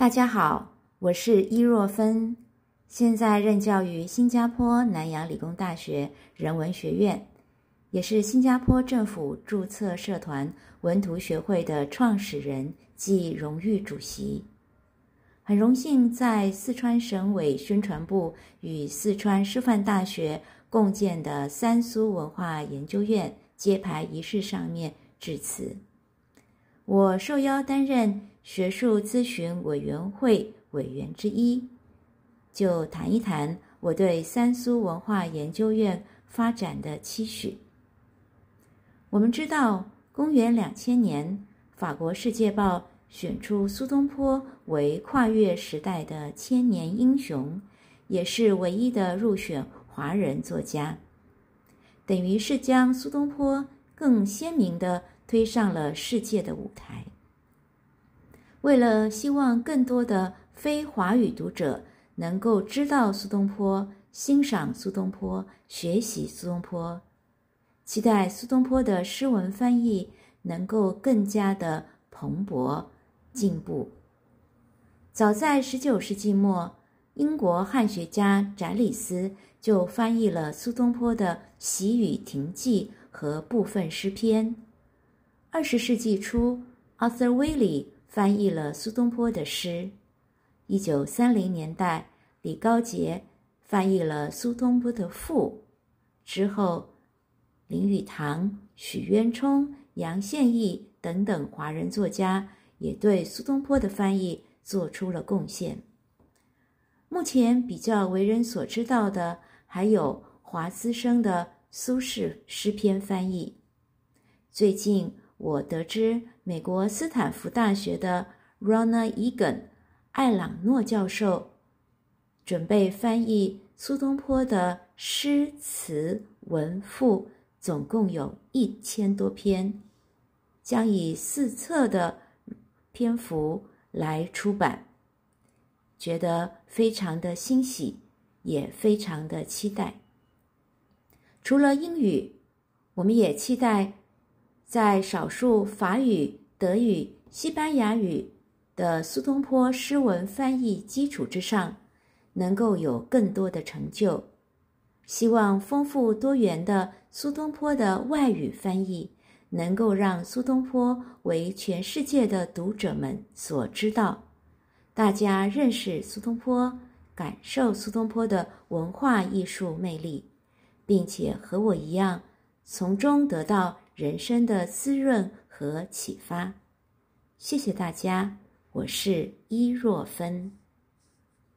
大家好，我是伊若芬，现在任教于新加坡南洋理工大学人文学院，也是新加坡政府注册社团文图学会的创始人暨荣誉主席。很荣幸在四川省委宣传部与四川师范大学共建的三苏文化研究院揭牌仪式上面致辞。我受邀担任学术咨询委员会委员之一，就谈一谈我对三苏文化研究院发展的期许。我们知道，公元两千年，法国《世界报》选出苏东坡为跨越时代的千年英雄，也是唯一的入选华人作家，等于是将苏东坡更鲜明的。推上了世界的舞台。为了希望更多的非华语读者能够知道苏东坡、欣赏苏东坡、学习苏东坡，期待苏东坡的诗文翻译能够更加的蓬勃进步。早在十九世纪末，英国汉学家翟里斯就翻译了苏东坡的《喜雨亭记》和部分诗篇。二十世纪初，Arthur w i l l y 翻译了苏东坡的诗。一九三零年代，李高洁翻译了苏东坡的赋。之后，林语堂、许渊冲、杨宪益等等华人作家也对苏东坡的翻译做出了贡献。目前比较为人所知道的，还有华资生的苏轼诗篇翻译。最近。我得知，美国斯坦福大学的 Rona Egan 艾朗诺教授准备翻译苏东坡的诗词文赋，总共有一千多篇，将以四册的篇幅来出版，觉得非常的欣喜，也非常的期待。除了英语，我们也期待。在少数法语、德语、西班牙语的苏东坡诗文翻译基础之上，能够有更多的成就。希望丰富多元的苏东坡的外语翻译，能够让苏东坡为全世界的读者们所知道，大家认识苏东坡，感受苏东坡的文化艺术魅力，并且和我一样，从中得到。人生的滋润和启发，谢谢大家，我是伊若芬。